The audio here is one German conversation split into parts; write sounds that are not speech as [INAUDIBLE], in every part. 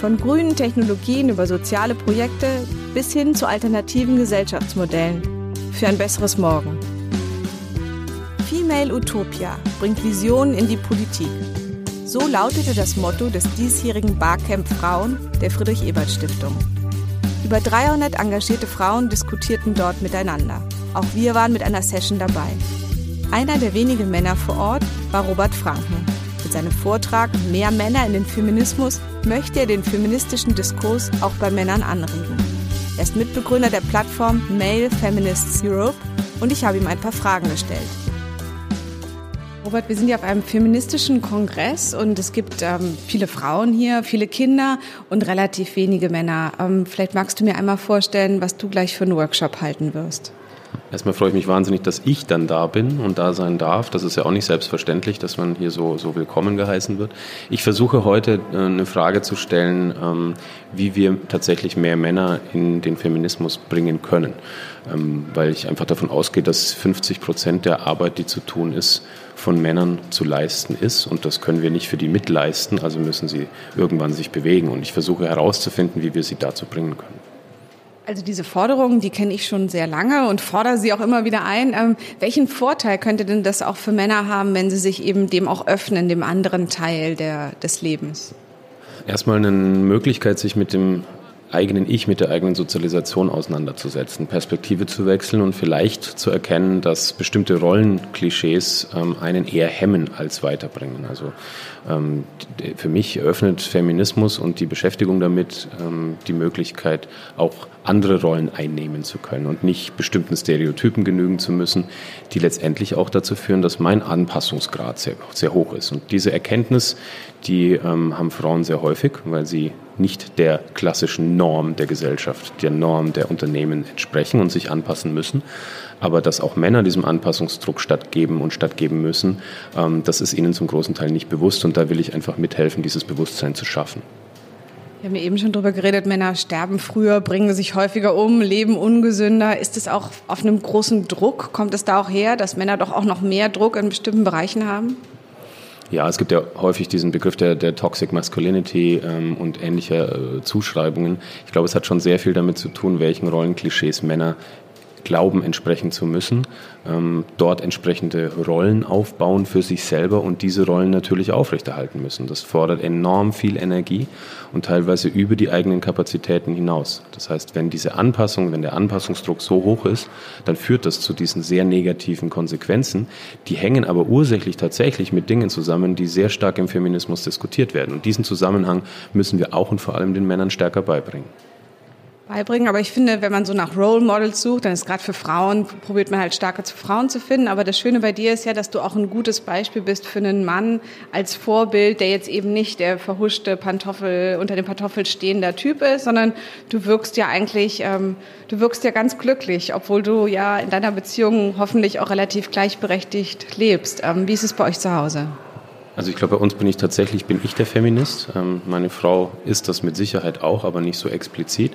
Von grünen Technologien über soziale Projekte bis hin zu alternativen Gesellschaftsmodellen für ein besseres Morgen. Female Utopia bringt Visionen in die Politik. So lautete das Motto des diesjährigen Barcamp Frauen der Friedrich-Ebert-Stiftung. Über 300 engagierte Frauen diskutierten dort miteinander. Auch wir waren mit einer Session dabei. Einer der wenigen Männer vor Ort war Robert Franken. Mit seinem Vortrag Mehr Männer in den Feminismus möchte er den feministischen Diskurs auch bei Männern anregen. Er ist Mitbegründer der Plattform Male Feminists Europe und ich habe ihm ein paar Fragen gestellt. Robert, wir sind ja auf einem feministischen Kongress und es gibt ähm, viele Frauen hier, viele Kinder und relativ wenige Männer. Ähm, vielleicht magst du mir einmal vorstellen, was du gleich für einen Workshop halten wirst. Erstmal freue ich mich wahnsinnig, dass ich dann da bin und da sein darf. Das ist ja auch nicht selbstverständlich, dass man hier so, so willkommen geheißen wird. Ich versuche heute äh, eine Frage zu stellen, ähm, wie wir tatsächlich mehr Männer in den Feminismus bringen können. Ähm, weil ich einfach davon ausgehe, dass 50 Prozent der Arbeit, die zu tun ist, von Männern zu leisten ist. Und das können wir nicht für die mitleisten, also müssen sie irgendwann sich bewegen. Und ich versuche herauszufinden, wie wir sie dazu bringen können. Also diese Forderungen, die kenne ich schon sehr lange und fordere sie auch immer wieder ein. Ähm, welchen Vorteil könnte denn das auch für Männer haben, wenn sie sich eben dem auch öffnen, dem anderen Teil der, des Lebens? Erstmal eine Möglichkeit, sich mit dem eigenen Ich, mit der eigenen Sozialisation auseinanderzusetzen, Perspektive zu wechseln und vielleicht zu erkennen, dass bestimmte Rollenklischees ähm, einen eher hemmen als weiterbringen. Also ähm, für mich eröffnet Feminismus und die Beschäftigung damit ähm, die Möglichkeit, auch andere Rollen einnehmen zu können und nicht bestimmten Stereotypen genügen zu müssen, die letztendlich auch dazu führen, dass mein Anpassungsgrad sehr, sehr hoch ist. Und diese Erkenntnis, die ähm, haben Frauen sehr häufig, weil sie nicht der klassischen Norm der Gesellschaft, der Norm der Unternehmen entsprechen und sich anpassen müssen. Aber dass auch Männer diesem Anpassungsdruck stattgeben und stattgeben müssen, ähm, das ist ihnen zum großen Teil nicht bewusst. Und da will ich einfach mithelfen, dieses Bewusstsein zu schaffen. Wir haben eben schon darüber geredet, Männer sterben früher, bringen sich häufiger um, leben ungesünder. Ist es auch auf einem großen Druck? Kommt es da auch her, dass Männer doch auch noch mehr Druck in bestimmten Bereichen haben? Ja, es gibt ja häufig diesen Begriff der, der Toxic Masculinity ähm, und ähnlicher äh, Zuschreibungen. Ich glaube, es hat schon sehr viel damit zu tun, welchen Rollenklischees Männer glauben, entsprechen zu müssen, ähm, dort entsprechende Rollen aufbauen für sich selber und diese Rollen natürlich aufrechterhalten müssen. Das fordert enorm viel Energie und teilweise über die eigenen Kapazitäten hinaus. Das heißt, wenn diese Anpassung, wenn der Anpassungsdruck so hoch ist, dann führt das zu diesen sehr negativen Konsequenzen. Die hängen aber ursächlich tatsächlich mit Dingen zusammen, die sehr stark im Feminismus diskutiert werden. Und diesen Zusammenhang müssen wir auch und vor allem den Männern stärker beibringen beibringen. Aber ich finde, wenn man so nach Role Models sucht, dann ist gerade für Frauen, probiert man halt stärker zu Frauen zu finden. Aber das Schöne bei dir ist ja, dass du auch ein gutes Beispiel bist für einen Mann als Vorbild, der jetzt eben nicht der verhuschte Pantoffel, unter dem Pantoffel stehender Typ ist, sondern du wirkst ja eigentlich, ähm, du wirkst ja ganz glücklich, obwohl du ja in deiner Beziehung hoffentlich auch relativ gleichberechtigt lebst. Ähm, wie ist es bei euch zu Hause? Also ich glaube, bei uns bin ich tatsächlich, bin ich der Feminist. Ähm, meine Frau ist das mit Sicherheit auch, aber nicht so explizit.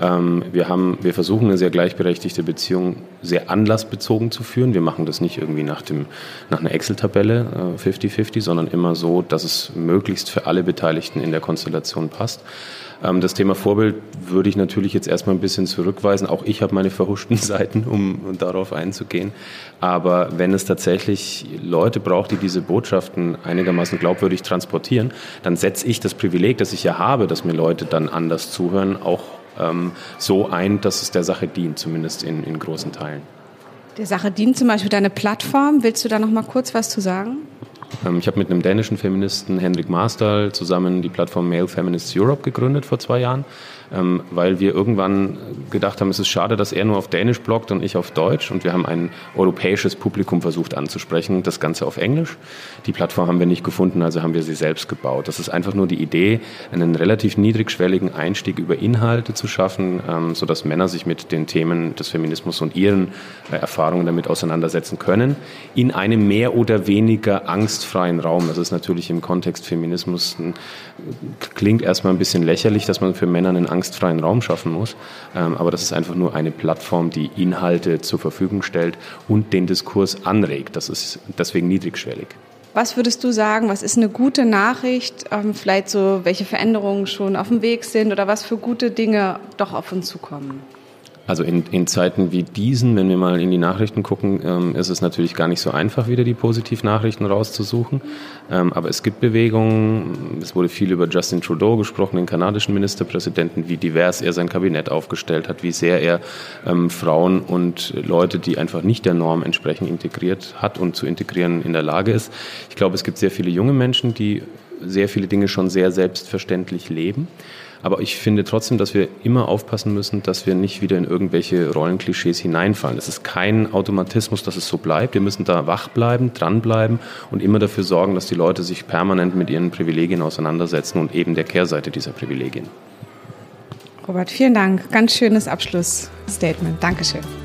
Ähm, wir, haben, wir versuchen eine sehr gleichberechtigte Beziehung sehr anlassbezogen zu führen. Wir machen das nicht irgendwie nach, dem, nach einer Excel-Tabelle 50-50, äh, sondern immer so, dass es möglichst für alle Beteiligten in der Konstellation passt. Ähm, das Thema Vorbild würde ich natürlich jetzt erstmal ein bisschen zurückweisen. Auch ich habe meine verhuschten [LAUGHS] Seiten, um darauf einzugehen. Aber wenn es tatsächlich Leute braucht, die diese Botschaften einigermaßen glaubwürdig transportieren, dann setze ich das Privileg, das ich ja habe, dass mir Leute dann anders zuhören, auch ähm, so ein, dass es der Sache dient, zumindest in, in großen Teilen. Der Sache dient zum Beispiel deine Plattform. Willst du da noch mal kurz was zu sagen? Ähm, ich habe mit einem dänischen Feministen, Henrik Marstal, zusammen die Plattform Male Feminists Europe gegründet vor zwei Jahren. Ähm, weil wir irgendwann gedacht haben, es ist schade, dass er nur auf Dänisch bloggt und ich auf Deutsch. Und wir haben ein europäisches Publikum versucht anzusprechen, das Ganze auf Englisch. Die Plattform haben wir nicht gefunden, also haben wir sie selbst gebaut. Das ist einfach nur die Idee, einen relativ niedrigschwelligen Einstieg über Inhalte zu schaffen, ähm, sodass Männer sich mit den Themen des Feminismus und ihren äh, Erfahrungen damit auseinandersetzen können, in einem mehr oder weniger angstfreien Raum. Das ist natürlich im Kontext Feminismus klingt erstmal ein bisschen lächerlich, dass man für Männer einen angstfreien Raum schaffen muss. Ähm, aber das ist einfach nur eine Plattform, die Inhalte zur Verfügung stellt und den Diskurs anregt. Das ist deswegen niedrigschwellig. Was würdest du sagen, was ist eine gute Nachricht? Ähm, vielleicht so, welche Veränderungen schon auf dem Weg sind oder was für gute Dinge doch auf uns zukommen? Also in, in Zeiten wie diesen, wenn wir mal in die Nachrichten gucken, ähm, ist es natürlich gar nicht so einfach, wieder die Positivnachrichten rauszusuchen. Ähm, aber es gibt Bewegungen. Es wurde viel über Justin Trudeau gesprochen, den kanadischen Ministerpräsidenten, wie divers er sein Kabinett aufgestellt hat, wie sehr er ähm, Frauen und Leute, die einfach nicht der Norm entsprechen, integriert hat und zu integrieren in der Lage ist. Ich glaube, es gibt sehr viele junge Menschen, die sehr viele Dinge schon sehr selbstverständlich leben. Aber ich finde trotzdem, dass wir immer aufpassen müssen, dass wir nicht wieder in irgendwelche Rollenklischees hineinfallen. Es ist kein Automatismus, dass es so bleibt. Wir müssen da wach bleiben, dranbleiben und immer dafür sorgen, dass die Leute sich permanent mit ihren Privilegien auseinandersetzen und eben der Kehrseite dieser Privilegien. Robert, vielen Dank. Ganz schönes Abschlussstatement. Dankeschön.